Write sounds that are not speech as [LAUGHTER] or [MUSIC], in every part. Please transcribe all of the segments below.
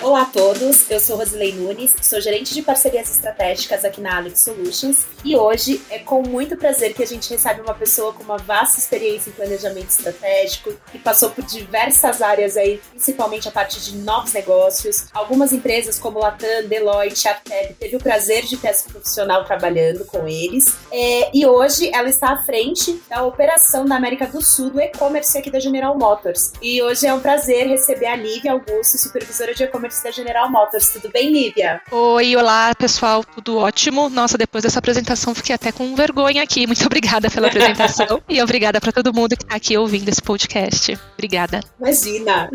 Olá a todos, eu sou Rosilei Nunes, sou gerente de parcerias estratégicas aqui na Alex Solutions e hoje é com muito prazer que a gente recebe uma pessoa com uma vasta experiência em planejamento estratégico, que passou por diversas áreas aí, principalmente a parte de novos negócios. Algumas empresas como Latam, Deloitte, Arteb, teve o prazer de ter essa profissional trabalhando com eles. É, e hoje ela está à frente da operação da América do Sul do e-commerce aqui da General Motors. E hoje é um prazer receber a Nívia Augusto, supervisora de e-commerce da General Motors. Tudo bem, Nívia? Oi, olá, pessoal. Tudo ótimo. Nossa, depois dessa apresentação fiquei até com vergonha aqui. Muito [LAUGHS] obrigada pela apresentação e obrigada para todo mundo que está aqui ouvindo esse podcast. Obrigada. Imagina.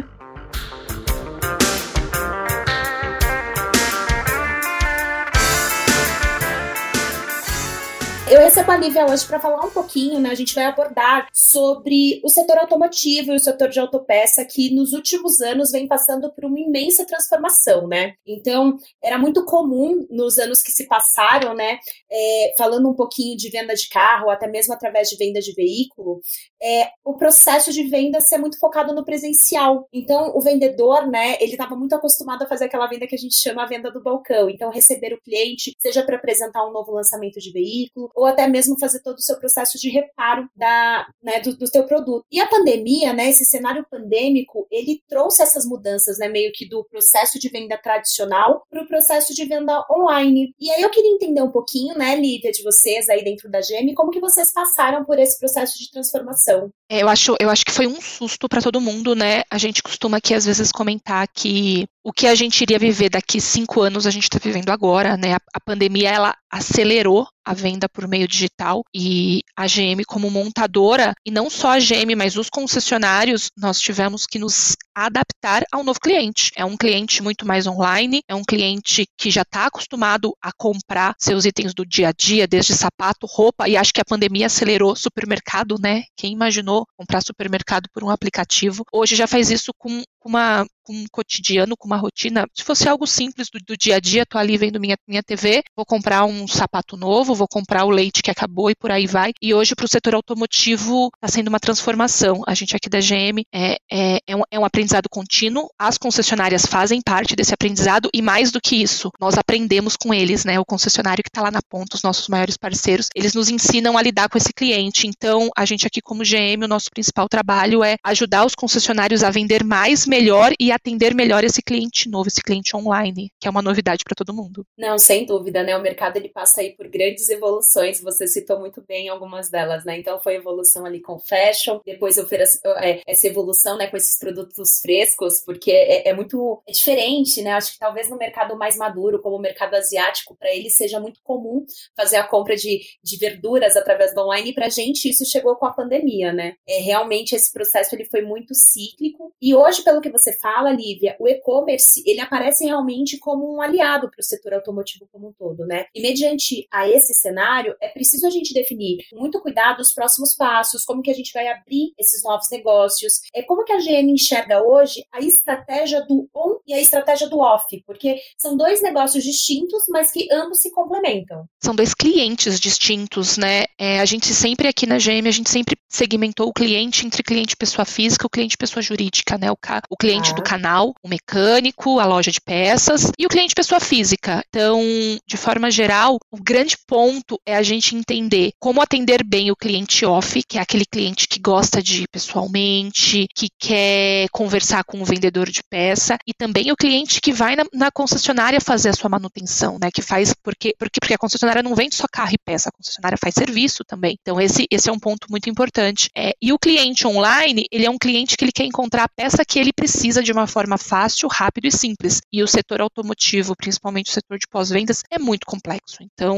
Eu recebo a Lívia hoje para falar um pouquinho, né? A gente vai abordar sobre o setor automotivo e o setor de autopeça que nos últimos anos vem passando por uma imensa transformação, né? Então, era muito comum nos anos que se passaram, né? É, falando um pouquinho de venda de carro, até mesmo através de venda de veículo, é, o processo de venda ser muito focado no presencial. Então, o vendedor, né? Ele estava muito acostumado a fazer aquela venda que a gente chama a venda do balcão. Então, receber o cliente, seja para apresentar um novo lançamento de veículo ou até mesmo fazer todo o seu processo de reparo da, né, do, do seu produto. E a pandemia, né, esse cenário pandêmico, ele trouxe essas mudanças, né, meio que do processo de venda tradicional para o processo de venda online. E aí eu queria entender um pouquinho, né, Lívia, de vocês aí dentro da GEM, como que vocês passaram por esse processo de transformação. É, eu acho, eu acho que foi um susto para todo mundo, né? A gente costuma aqui às vezes comentar que o que a gente iria viver daqui cinco anos a gente está vivendo agora, né? A, a, pandemia ela acelerou a venda por meio digital e a GM como montadora e não só a GM, mas os concessionários nós tivemos que nos adaptar ao novo cliente. É um cliente muito mais online, é um cliente que já está acostumado a comprar seus itens do dia a dia, desde sapato, roupa e acho que a pandemia acelerou supermercado, né? Quem imaginou comprar supermercado por um aplicativo? Hoje já faz isso com uma com um cotidiano, com uma rotina. Se fosse algo simples do, do, dia a dia, tô ali vendo minha, minha TV, vou comprar um sapato novo, vou comprar o leite que acabou e por aí vai. E hoje, para o setor automotivo, está sendo uma transformação. A gente aqui da GM é, é, é, um, é um aprendizado contínuo, as concessionárias fazem parte desse aprendizado e mais do que isso, nós aprendemos com eles, né? O concessionário que está lá na ponta, os nossos maiores parceiros, eles nos ensinam a lidar com esse cliente. Então, a gente aqui como GM, o nosso principal trabalho é ajudar os concessionários a vender mais, melhor e atender melhor esse cliente novo, esse cliente online, que é uma novidade para todo mundo. Não, sem dúvida, né? O mercado ele passa aí por grandes evoluções, você citou muito bem algumas delas, né? Então foi evolução ali com fashion, depois é, essa evolução, né, com esses produtos frescos, porque é, é muito é diferente, né? Acho que talvez no mercado mais maduro, como o mercado asiático, para ele seja muito comum fazer a compra de, de verduras através do online, e pra gente isso chegou com a pandemia, né? É, realmente esse processo ele foi muito cíclico, e hoje, pelo que você fala, Lívia, o e-commerce ele aparece realmente como um aliado para o setor automotivo como um todo, né? E mediante a esse cenário, é preciso a gente definir com muito cuidado os próximos passos, como que a gente vai abrir esses novos negócios, é como que a GM enxerga hoje a estratégia do on e a estratégia do off, porque são dois negócios distintos, mas que ambos se complementam. São dois clientes distintos, né? É, a gente sempre aqui na GM, a gente sempre segmentou o cliente entre cliente pessoa física e o cliente pessoa jurídica, né? O, o cliente ah. do canal, o mecânico, a loja de peças e o cliente pessoa física. Então, de forma geral, o grande ponto é a gente entender como atender bem o cliente off, que é aquele cliente que gosta de ir pessoalmente, que quer conversar com o vendedor de peça, e também o cliente que vai na, na concessionária fazer a sua manutenção, né? Que faz porque, porque, porque a concessionária não vende só carro e peça, a concessionária faz serviço também. Então, esse, esse é um ponto muito importante. É, e o cliente online, ele é um cliente que ele quer encontrar a peça que ele precisa de uma uma forma fácil, rápido e simples. E o setor automotivo, principalmente o setor de pós-vendas, é muito complexo. Então,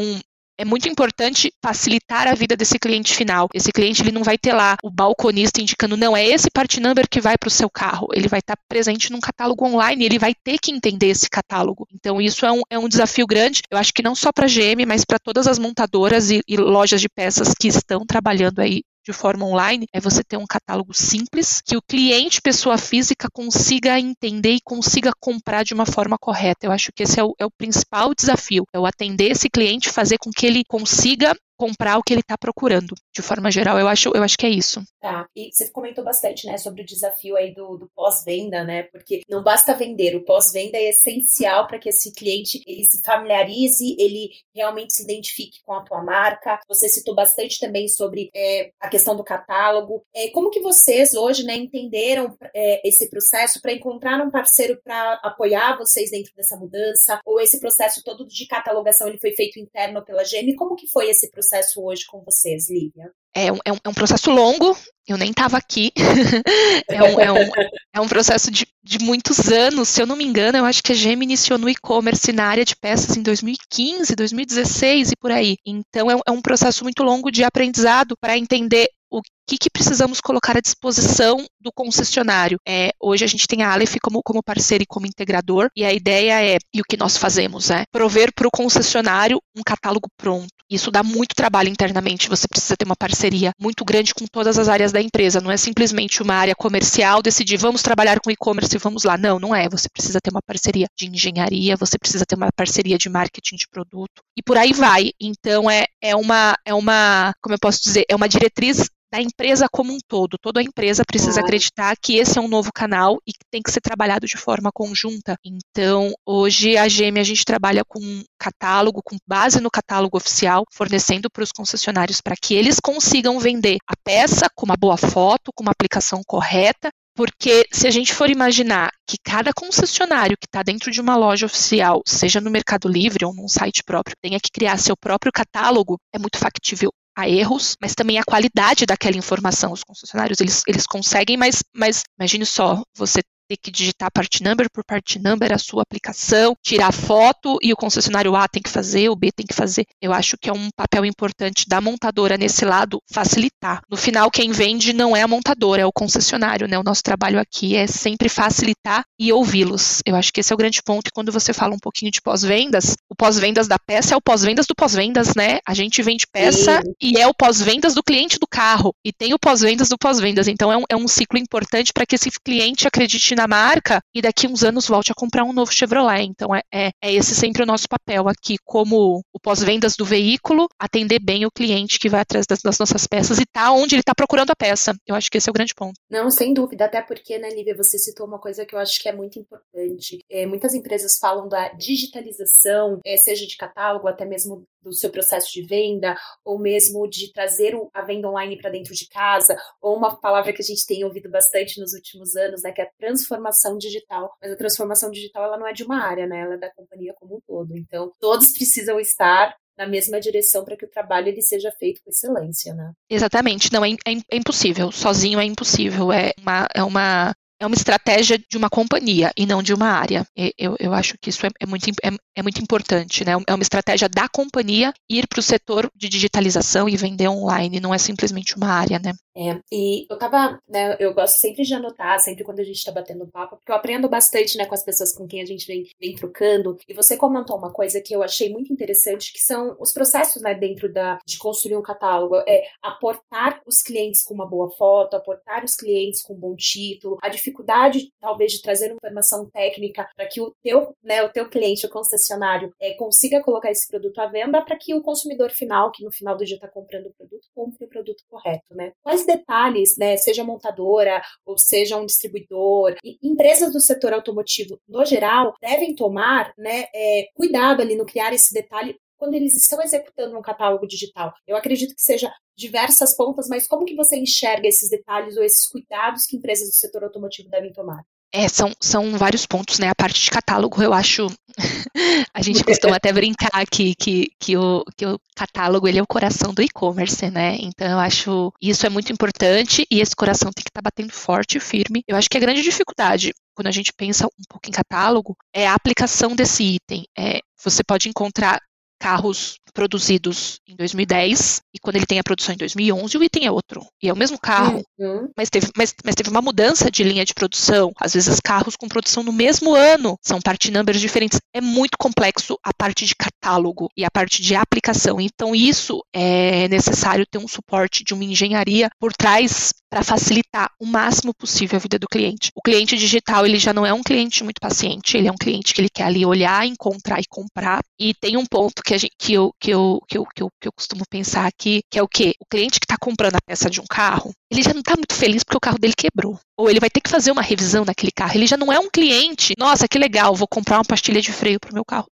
é muito importante facilitar a vida desse cliente final. Esse cliente ele não vai ter lá o balconista indicando, não, é esse part number que vai para o seu carro. Ele vai estar presente num catálogo online, ele vai ter que entender esse catálogo. Então, isso é um, é um desafio grande. Eu acho que não só para a GM, mas para todas as montadoras e, e lojas de peças que estão trabalhando aí de forma online é você ter um catálogo simples que o cliente, pessoa física, consiga entender e consiga comprar de uma forma correta. Eu acho que esse é o, é o principal desafio, é o atender esse cliente, fazer com que ele consiga comprar o que ele está procurando. De forma geral, eu acho, eu acho que é isso. Tá. E você comentou bastante, né, sobre o desafio aí do, do pós-venda, né? Porque não basta vender, o pós-venda é essencial para que esse cliente ele se familiarize, ele realmente se identifique com a tua marca. Você citou bastante também sobre é, a questão do catálogo. É, como que vocês hoje, né, entenderam é, esse processo para encontrar um parceiro para apoiar vocês dentro dessa mudança? Ou esse processo todo de catalogação ele foi feito interno pela GM? Como que foi esse processo? Processo hoje com vocês, Lívia? É um, é um, é um processo longo, eu nem estava aqui. [LAUGHS] é, um, é, um, é um processo de, de muitos anos. Se eu não me engano, eu acho que a GM iniciou no e-commerce na área de peças em 2015, 2016 e por aí. Então, é, é um processo muito longo de aprendizado para entender o que, que, precisamos colocar à disposição do concessionário. É, hoje a gente tem a Aleph como, como parceiro e como integrador, e a ideia é, e o que nós fazemos é prover para o concessionário um catálogo pronto. Isso dá muito trabalho internamente, você precisa ter uma parceria muito grande com todas as áreas da empresa, não é simplesmente uma área comercial decidir vamos trabalhar com e-commerce e vamos lá. Não, não é. Você precisa ter uma parceria de engenharia, você precisa ter uma parceria de marketing de produto e por aí vai. Então é, é uma é uma, como eu posso dizer, é uma diretriz da empresa como um todo. Toda a empresa precisa acreditar que esse é um novo canal e que tem que ser trabalhado de forma conjunta. Então, hoje a GM a gente trabalha com um catálogo, com base no catálogo oficial, fornecendo para os concessionários para que eles consigam vender a peça com uma boa foto, com uma aplicação correta porque se a gente for imaginar que cada concessionário que está dentro de uma loja oficial, seja no Mercado Livre ou num site próprio, tenha que criar seu próprio catálogo, é muito factível a erros, mas também a qualidade daquela informação. Os concessionários, eles, eles conseguem, mas, mas imagine só, você ter que digitar part number por part number a sua aplicação, tirar foto e o concessionário A tem que fazer, o B tem que fazer. Eu acho que é um papel importante da montadora nesse lado facilitar. No final, quem vende não é a montadora, é o concessionário, né? O nosso trabalho aqui é sempre facilitar e ouvi-los. Eu acho que esse é o grande ponto. E quando você fala um pouquinho de pós-vendas, o pós-vendas da peça é o pós-vendas do pós-vendas, né? A gente vende peça Sim. e é o pós-vendas do cliente do carro. E tem o pós-vendas do pós-vendas. Então é um, é um ciclo importante para que esse cliente acredite na marca e daqui uns anos volte a comprar um novo Chevrolet. Então é, é, é esse sempre o nosso papel aqui, como o pós-vendas do veículo, atender bem o cliente que vai atrás das, das nossas peças e tá onde ele está procurando a peça. Eu acho que esse é o grande ponto. Não, sem dúvida, até porque, né, Lívia, você citou uma coisa que eu acho que é muito importante. É, muitas empresas falam da digitalização, é, seja de catálogo, até mesmo do seu processo de venda, ou mesmo de trazer a venda online para dentro de casa, ou uma palavra que a gente tem ouvido bastante nos últimos anos, né, que é transformação digital. Mas a transformação digital ela não é de uma área, né, ela é da companhia como um todo. Então, todos precisam estar na mesma direção para que o trabalho ele seja feito com excelência, né? Exatamente, não é, é, é impossível, sozinho é impossível, é uma, é uma é uma estratégia de uma companhia e não de uma área. Eu, eu acho que isso é, é muito, é, é, muito importante, né? É uma estratégia da companhia ir para o setor de digitalização e vender online, não é simplesmente uma área, né? É, e eu tava, né, eu gosto sempre de anotar, sempre quando a gente tá batendo papo, porque eu aprendo bastante, né, com as pessoas com quem a gente vem, vem trocando, e você comentou uma coisa que eu achei muito interessante, que são os processos, né, dentro da, de construir um catálogo, é aportar os clientes com uma boa foto, aportar os clientes com um bom título, a dificuldade, talvez, de trazer uma informação técnica para que o teu, né, o teu cliente, o concessionário, é, consiga colocar esse produto à venda para que o consumidor final, que no final do dia está comprando o produto, compre o produto correto, né? Quais detalhes, né, seja montadora ou seja um distribuidor, empresas do setor automotivo no geral devem tomar, né, é, cuidado ali no criar esse detalhe quando eles estão executando um catálogo digital. Eu acredito que seja diversas pontas, mas como que você enxerga esses detalhes ou esses cuidados que empresas do setor automotivo devem tomar? É, são, são vários pontos, né? A parte de catálogo, eu acho. [LAUGHS] a gente costuma até brincar que, que, que, o, que o catálogo ele é o coração do e-commerce, né? Então eu acho isso é muito importante e esse coração tem que estar tá batendo forte e firme. Eu acho que a grande dificuldade quando a gente pensa um pouco em catálogo é a aplicação desse item. É, você pode encontrar carros produzidos em 2010 e quando ele tem a produção em 2011 o item é outro e é o mesmo carro, uhum. mas, teve, mas, mas teve uma mudança de linha de produção. Às vezes carros com produção no mesmo ano são part numbers diferentes. É muito complexo a parte de catálogo e a parte de aplicação. Então isso é necessário ter um suporte de uma engenharia por trás para facilitar o máximo possível a vida do cliente. O cliente digital ele já não é um cliente muito paciente, ele é um cliente que ele quer ali olhar, encontrar e comprar. E tem um ponto que, gente, que, eu, que, eu, que, eu, que, eu, que eu costumo pensar aqui, que é o quê? O cliente que está comprando a peça de um carro, ele já não está muito feliz porque o carro dele quebrou. Ou ele vai ter que fazer uma revisão daquele carro. Ele já não é um cliente, nossa, que legal, vou comprar uma pastilha de freio para o meu carro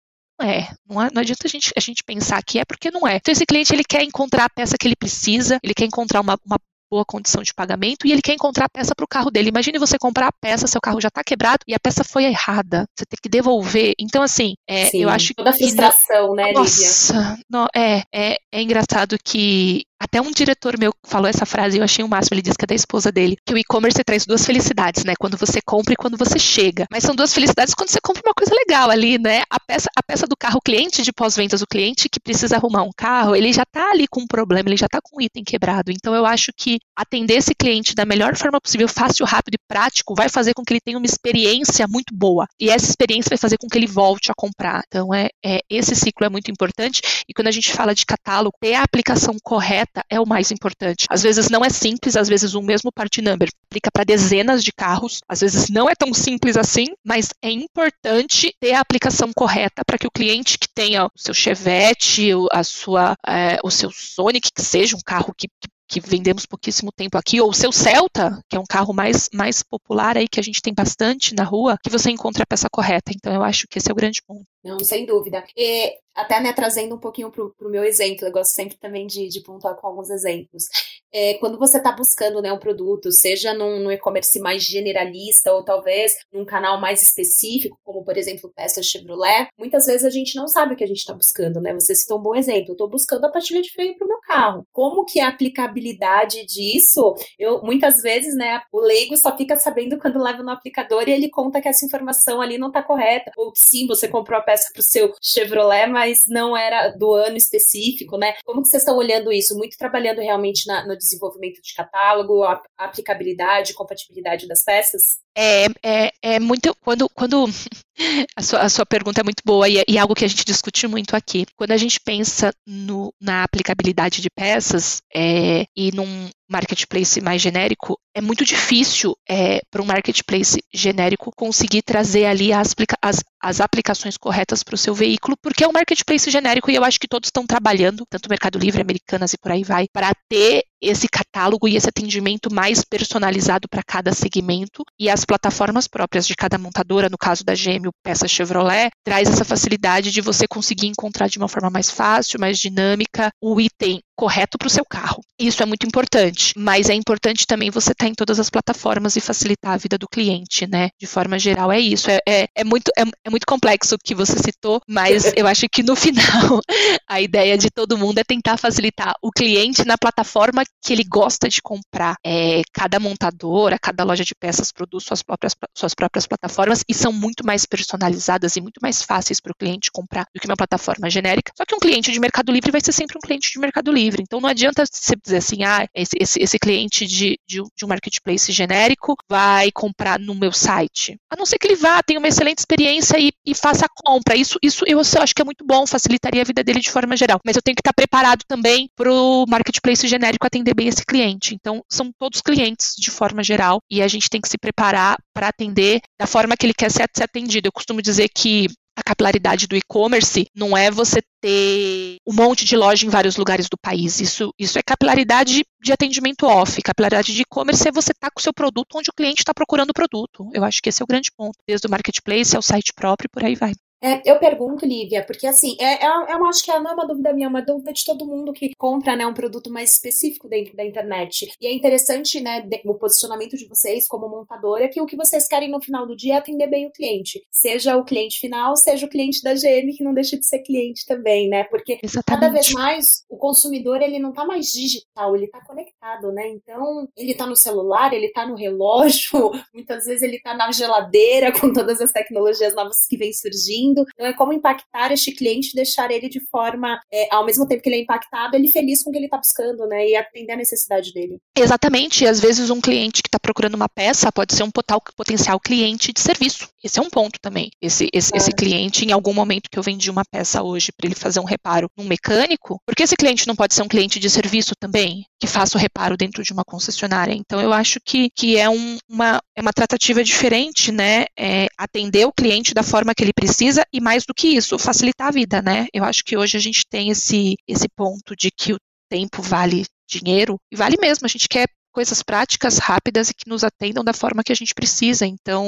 é. Não, é, não adianta a gente, a gente pensar que é porque não é. Então, esse cliente ele quer encontrar a peça que ele precisa, ele quer encontrar uma, uma boa condição de pagamento e ele quer encontrar a peça para o carro dele. Imagine você comprar a peça, seu carro já está quebrado e a peça foi errada. Você tem que devolver. Então, assim, é, Sim, eu acho toda que. Toda a frustração, né, Nossa, não, é, é, é engraçado que até um diretor meu falou essa frase e eu achei o máximo. Ele disse que é da esposa dele, que o e-commerce traz duas felicidades, né? Quando você compra e quando você chega. Mas são duas felicidades quando você compra uma coisa legal ali, né? A peça, a peça do carro, o cliente de pós-vendas, o cliente que precisa arrumar um carro, ele já tá ali com um problema, ele já tá com um item quebrado. Então eu acho que atender esse cliente da melhor forma possível, fácil, rápido e prático, vai fazer com que ele tenha uma experiência muito boa. E essa experiência vai fazer com que ele volte a comprar. Então é, é esse ciclo é muito importante. E quando a gente fala de catálogo, ter a aplicação correta é o mais importante. Às vezes não é simples, às vezes um mesmo part number aplica para dezenas de carros, às vezes não é tão simples assim, mas é importante ter a aplicação correta para que o cliente que tenha o seu Chevette, a sua, é, o seu Sonic, que seja um carro que, que que vendemos pouquíssimo tempo aqui, ou o seu Celta, que é um carro mais, mais popular aí, que a gente tem bastante na rua, que você encontra a peça correta. Então, eu acho que esse é o grande ponto. Não, sem dúvida. E até né, trazendo um pouquinho para o meu exemplo, eu gosto sempre também de, de pontuar com alguns exemplos. É, quando você está buscando né, um produto, seja num, num e-commerce mais generalista ou talvez num canal mais específico, como por exemplo peça Chevrolet, muitas vezes a gente não sabe o que a gente está buscando, né? Você citou um bom exemplo. Eu estou buscando a pastilha de freio para o meu carro. Como que é a aplicabilidade disso? Eu muitas vezes, né, o leigo só fica sabendo quando leva no aplicador e ele conta que essa informação ali não está correta. Ou sim, você comprou a peça para o seu Chevrolet, mas não era do ano específico, né? Como que vocês estão olhando isso? Muito trabalhando realmente na, no desenvolvimento de catálogo, a, a aplicabilidade, compatibilidade das peças? É, é, é muito. Quando, quando [LAUGHS] a, sua, a sua pergunta é muito boa e é, e é algo que a gente discute muito aqui. Quando a gente pensa no, na aplicabilidade de peças é, e num marketplace mais genérico, é muito difícil é, para um marketplace genérico conseguir trazer ali as, as, as aplicações corretas para o seu veículo, porque é um marketplace genérico e eu acho que todos estão trabalhando, tanto o Mercado Livre, Americanas e por aí vai, para ter esse catálogo e esse atendimento mais personalizado para cada segmento. E as plataformas próprias de cada montadora, no caso da GM, o Peça Chevrolet, traz essa facilidade de você conseguir encontrar de uma forma mais fácil, mais dinâmica, o item correto para o seu carro. Isso é muito importante, mas é importante também você estar tá em todas as plataformas e facilitar a vida do cliente, né? De forma geral, é isso. É, é, é muito, é, é, muito complexo o que você citou, mas [LAUGHS] eu acho que no final [LAUGHS] a ideia de todo mundo é tentar facilitar o cliente na plataforma que ele gosta de comprar. É, cada montadora, cada loja de peças produz suas próprias, suas próprias plataformas e são muito mais personalizadas e muito mais fáceis para o cliente comprar do que uma plataforma genérica. Só que um cliente de Mercado Livre vai ser sempre um cliente de Mercado Livre livre. Então não adianta você dizer assim, ah, esse, esse, esse cliente de, de, de, um marketplace genérico vai comprar no meu site. A não ser que ele vá, tenha uma excelente experiência e, e faça a compra. Isso, isso eu, eu acho que é muito bom, facilitaria a vida dele de forma geral. Mas eu tenho que estar preparado também para o marketplace genérico atender bem esse cliente. Então, são todos clientes de forma geral e a gente tem que se preparar para atender da forma que ele quer ser, ser atendido. Eu costumo dizer que a capilaridade do e-commerce não é você ter um monte de loja em vários lugares do país. Isso, isso é capilaridade de atendimento off. Capilaridade de e-commerce é você estar tá com o seu produto onde o cliente está procurando o produto. Eu acho que esse é o grande ponto. Desde o marketplace ao site próprio, por aí vai. É, eu pergunto, Lívia, porque assim, é, é, eu acho que não é uma dúvida minha, é uma dúvida de todo mundo que compra né, um produto mais específico dentro da internet. E é interessante, né, o posicionamento de vocês como montadora, que o que vocês querem no final do dia é atender bem o cliente. Seja o cliente final, seja o cliente da GM, que não deixa de ser cliente também, né? Porque Exatamente. cada vez mais o consumidor, ele não tá mais digital, ele tá conectado, né? Então, ele tá no celular, ele tá no relógio, [LAUGHS] muitas vezes ele tá na geladeira com todas as tecnologias novas que vêm surgindo sentindo. Então é como impactar este cliente, deixar ele de forma, é, ao mesmo tempo que ele é impactado, ele feliz com o que ele está buscando, né? E atender a necessidade dele. Exatamente. E às vezes um cliente que está procurando uma peça pode ser um potencial cliente de serviço. Esse é um ponto também. Esse, esse, é. esse cliente, em algum momento que eu vendi uma peça hoje para ele fazer um reparo num mecânico, porque esse cliente não pode ser um cliente de serviço também, que faça o reparo dentro de uma concessionária. Então eu acho que, que é, um, uma, é uma tratativa diferente, né? É atender o cliente da forma que ele precisa e mais do que isso, facilitar a vida, né? Eu acho que hoje a gente tem esse, esse ponto de que o tempo vale dinheiro, e vale mesmo, a gente quer coisas práticas, rápidas e que nos atendam da forma que a gente precisa. Então,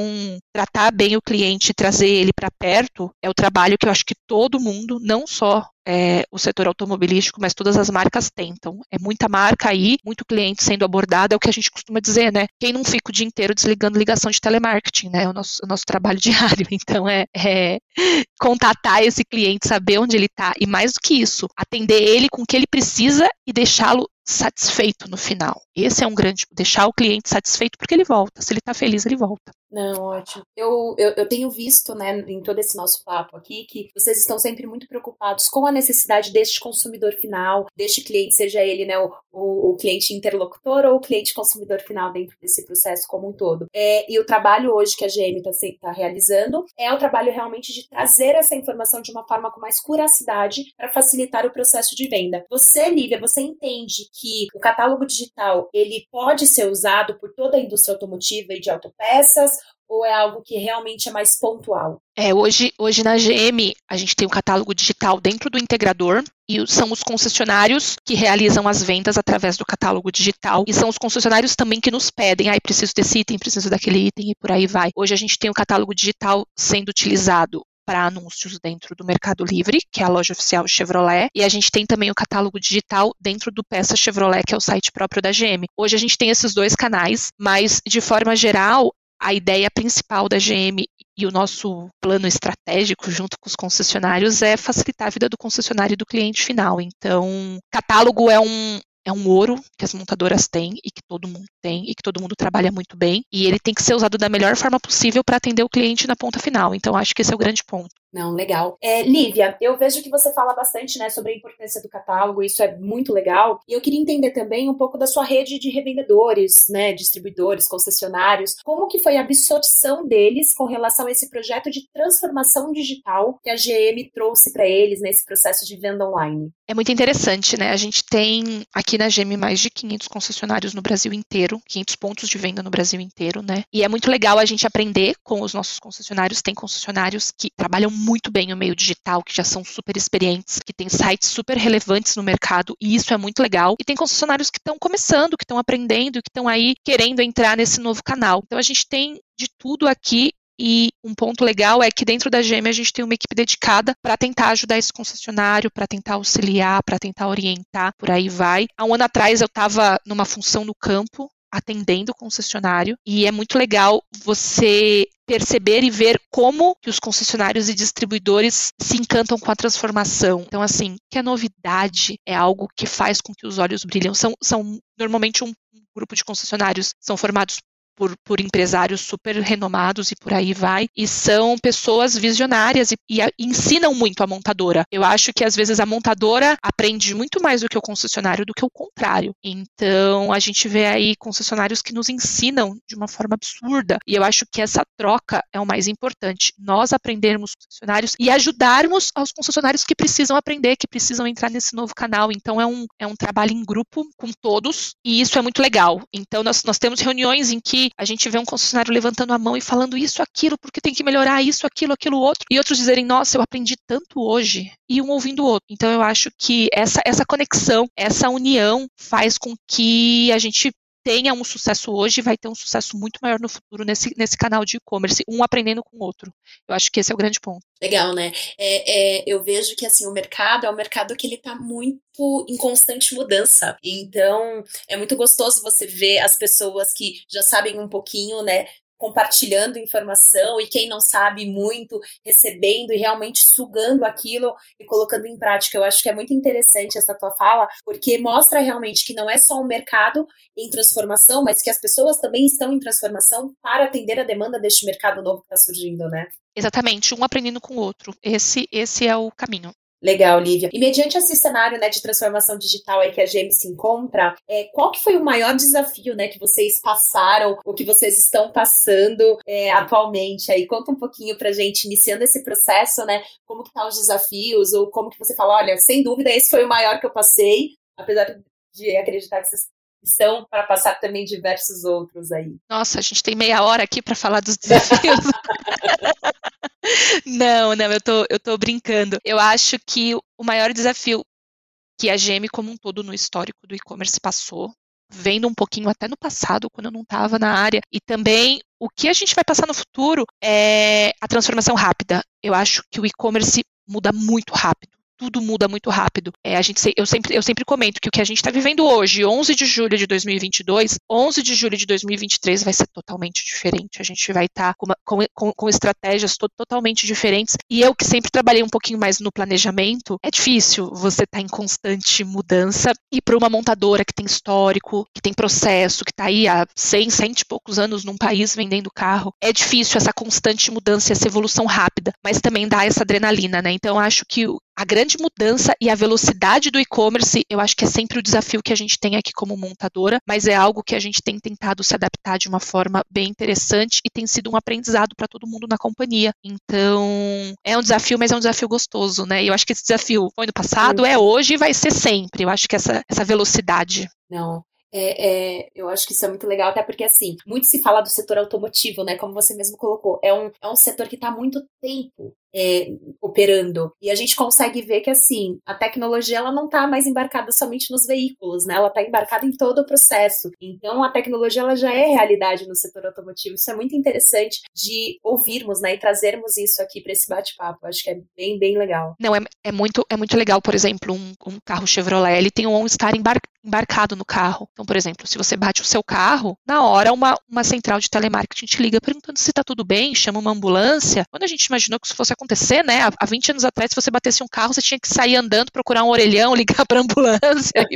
tratar bem o cliente, trazer ele para perto, é o trabalho que eu acho que todo mundo, não só é, o setor automobilístico, mas todas as marcas tentam. É muita marca aí, muito cliente sendo abordado, é o que a gente costuma dizer, né? Quem não fica o dia inteiro desligando ligação de telemarketing, né? É o nosso, o nosso trabalho [LAUGHS] diário. Então, é, é [LAUGHS] contatar esse cliente, saber onde ele está e mais do que isso, atender ele com o que ele precisa e deixá-lo satisfeito no final. Esse é um grande. Deixar o cliente satisfeito porque ele volta. Se ele está feliz, ele volta. Não, ótimo. Eu, eu, eu, tenho visto, né, em todo esse nosso papo aqui, que vocês estão sempre muito preocupados com a necessidade deste consumidor final, deste cliente, seja ele, né, o, o, o cliente interlocutor ou o cliente consumidor final dentro desse processo como um todo. É, e o trabalho hoje que a GM está tá realizando é o trabalho realmente de trazer essa informação de uma forma com mais curacidade para facilitar o processo de venda. Você, Lívia, você entende que o catálogo digital ele pode ser usado por toda a indústria automotiva e de autopeças ou é algo que realmente é mais pontual? É, hoje, hoje na GM a gente tem um catálogo digital dentro do integrador e são os concessionários que realizam as vendas através do catálogo digital e são os concessionários também que nos pedem, ai, ah, preciso desse item, preciso daquele item e por aí vai. Hoje a gente tem o catálogo digital sendo utilizado para anúncios dentro do Mercado Livre, que é a loja oficial Chevrolet, e a gente tem também o catálogo digital dentro do Peça Chevrolet, que é o site próprio da GM. Hoje a gente tem esses dois canais, mas de forma geral, a ideia principal da GM e o nosso plano estratégico junto com os concessionários é facilitar a vida do concessionário e do cliente final. Então, catálogo é um, é um ouro que as montadoras têm e que todo mundo tem e que todo mundo trabalha muito bem. E ele tem que ser usado da melhor forma possível para atender o cliente na ponta final. Então, acho que esse é o grande ponto. Não, legal. É, Lívia, eu vejo que você fala bastante né, sobre a importância do catálogo, isso é muito legal. E eu queria entender também um pouco da sua rede de revendedores, né, distribuidores, concessionários. Como que foi a absorção deles com relação a esse projeto de transformação digital que a GM trouxe para eles nesse processo de venda online? É muito interessante, né? A gente tem aqui na GM mais de 500 concessionários no Brasil inteiro, 500 pontos de venda no Brasil inteiro, né? E é muito legal a gente aprender com os nossos concessionários. Tem concessionários que trabalham muito bem o meio digital, que já são super experientes, que têm sites super relevantes no mercado, e isso é muito legal. E tem concessionários que estão começando, que estão aprendendo, que estão aí querendo entrar nesse novo canal. Então a gente tem de tudo aqui e um ponto legal é que dentro da GM a gente tem uma equipe dedicada para tentar ajudar esse concessionário, para tentar auxiliar, para tentar orientar, por aí vai. Há um ano atrás eu estava numa função no campo, atendendo o concessionário e é muito legal você perceber e ver como que os concessionários e distribuidores se encantam com a transformação. Então, assim, que a novidade é algo que faz com que os olhos brilham. São, são normalmente um grupo de concessionários são formados por, por, empresários super renomados e por aí vai, e são pessoas visionárias e, e, e, ensinam muito a montadora. Eu acho que às vezes a montadora aprende muito mais do que o concessionário do que o contrário. Então a gente vê aí concessionários que nos ensinam de uma forma absurda, e eu acho que essa troca é o mais importante. Nós aprendermos concessionários e ajudarmos aos concessionários que precisam aprender, que precisam entrar nesse novo canal. Então é um, é um trabalho em grupo com todos, e isso é muito legal. Então nós, nós temos reuniões em que a gente vê um concessionário levantando a mão e falando isso, aquilo, porque tem que melhorar isso, aquilo, aquilo, outro, e outros dizerem, nossa, eu aprendi tanto hoje, e um ouvindo o outro. Então eu acho que essa, essa conexão, essa união faz com que a gente tenha um sucesso hoje vai ter um sucesso muito maior no futuro nesse, nesse canal de e-commerce, um aprendendo com o outro. Eu acho que esse é o grande ponto. Legal, né? É, é, eu vejo que assim o mercado é um mercado que ele está muito em constante mudança. Então é muito gostoso você ver as pessoas que já sabem um pouquinho, né? Compartilhando informação e quem não sabe muito recebendo e realmente sugando aquilo e colocando em prática. Eu acho que é muito interessante essa tua fala, porque mostra realmente que não é só um mercado em transformação, mas que as pessoas também estão em transformação para atender a demanda deste mercado novo que está surgindo, né? Exatamente, um aprendendo com o outro. Esse, esse é o caminho. Legal, Lívia. E mediante esse cenário né, de transformação digital aí que a GM se encontra, é, qual que foi o maior desafio né, que vocês passaram, ou que vocês estão passando é, atualmente? Aí conta um pouquinho pra gente, iniciando esse processo, né? Como que tá os desafios, ou como que você fala, olha, sem dúvida, esse foi o maior que eu passei, apesar de acreditar que vocês estão para passar também diversos outros aí. Nossa, a gente tem meia hora aqui para falar dos desafios. [LAUGHS] não, não, eu tô, eu tô brincando. Eu acho que o maior desafio que a GM como um todo no histórico do e-commerce passou, vendo um pouquinho até no passado, quando eu não estava na área, e também o que a gente vai passar no futuro é a transformação rápida. Eu acho que o e-commerce muda muito rápido tudo muda muito rápido. É, a gente, eu, sempre, eu sempre comento que o que a gente está vivendo hoje, 11 de julho de 2022, 11 de julho de 2023 vai ser totalmente diferente. A gente vai estar tá com, com, com, estratégias to, totalmente diferentes. E eu que sempre trabalhei um pouquinho mais no planejamento, é difícil você estar tá em constante mudança e para uma montadora que tem histórico, que tem processo, que está aí há 100, 100 e poucos anos num país vendendo carro, é difícil essa constante mudança e essa evolução rápida, mas também dá essa adrenalina, né? Então acho que a grande mudança e a velocidade do e-commerce, eu acho que é sempre o desafio que a gente tem aqui como montadora, mas é algo que a gente tem tentado se adaptar de uma forma bem interessante e tem sido um aprendizado para todo mundo na companhia. Então, é um desafio, mas é um desafio gostoso, né? E eu acho que esse desafio foi no passado, é hoje e vai ser sempre. Eu acho que essa, essa velocidade. Não, é, é, eu acho que isso é muito legal, até porque, assim, muito se fala do setor automotivo, né? Como você mesmo colocou. É um, é um setor que está muito tempo é, operando. E a gente consegue ver que, assim, a tecnologia ela não está mais embarcada somente nos veículos, né? Ela está embarcada em todo o processo. Então, a tecnologia ela já é realidade no setor automotivo. Isso é muito interessante de ouvirmos, né? E trazermos isso aqui para esse bate-papo. Acho que é bem, bem legal. Não, é, é, muito, é muito legal, por exemplo, um, um carro Chevrolet, ele tem um OnStar embar, embarcado no carro. Então, por exemplo, se você bate o seu carro, na hora uma, uma central de telemarketing te liga perguntando se está tudo bem, chama uma ambulância. Quando a gente imaginou que isso fosse acontecer, né? Há 20 anos atrás, se você batesse um carro, você tinha que sair andando, procurar um orelhão, [LAUGHS] ligar para ambulância.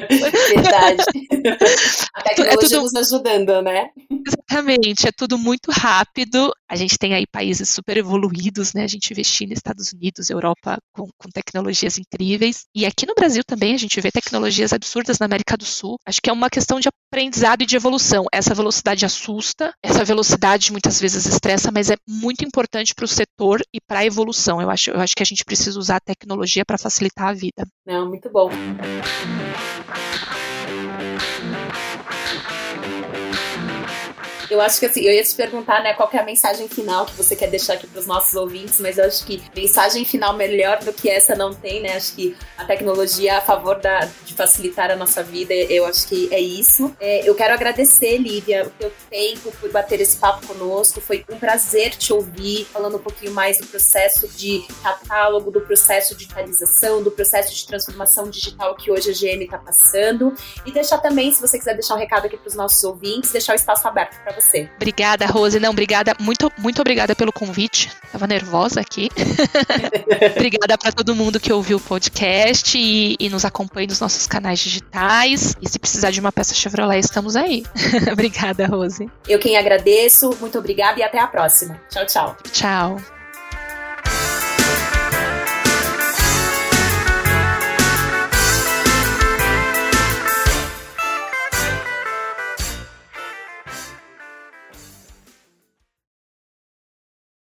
Verdade. [LAUGHS] A tecnologia é tudo... nos ajudando, né? Exatamente, é tudo muito rápido. A gente tem aí países super evoluídos, né? A gente vê China, Estados Unidos, Europa com, com tecnologias incríveis. E aqui no Brasil também a gente vê tecnologias absurdas na América do Sul. Acho que é uma questão de aprendizado e de evolução. Essa velocidade assusta, essa velocidade muitas vezes estressa, mas é muito importante para o setor e para a evolução solução. Eu acho, eu acho que a gente precisa usar a tecnologia para facilitar a vida. Não, muito bom. Eu acho que assim, eu ia te perguntar, né, qual é a mensagem final que você quer deixar aqui para os nossos ouvintes, mas eu acho que mensagem final melhor do que essa não tem, né? Acho que a tecnologia é a favor da, de facilitar a nossa vida, eu acho que é isso. É, eu quero agradecer, Lívia, o teu tempo por bater esse papo conosco. Foi um prazer te ouvir, falando um pouquinho mais do processo de catálogo, do processo de digitalização, do processo de transformação digital que hoje a GM está passando. E deixar também, se você quiser deixar um recado aqui para os nossos ouvintes, deixar o espaço aberto para você. Obrigada, Rose. Não, obrigada, muito, muito obrigada pelo convite. Tava nervosa aqui. [LAUGHS] obrigada para todo mundo que ouviu o podcast e, e, nos acompanha nos nossos canais digitais. E se precisar de uma peça Chevrolet, estamos aí. [LAUGHS] obrigada, Rose. Eu quem agradeço, muito obrigada e até a próxima. Tchau, tchau. Tchau.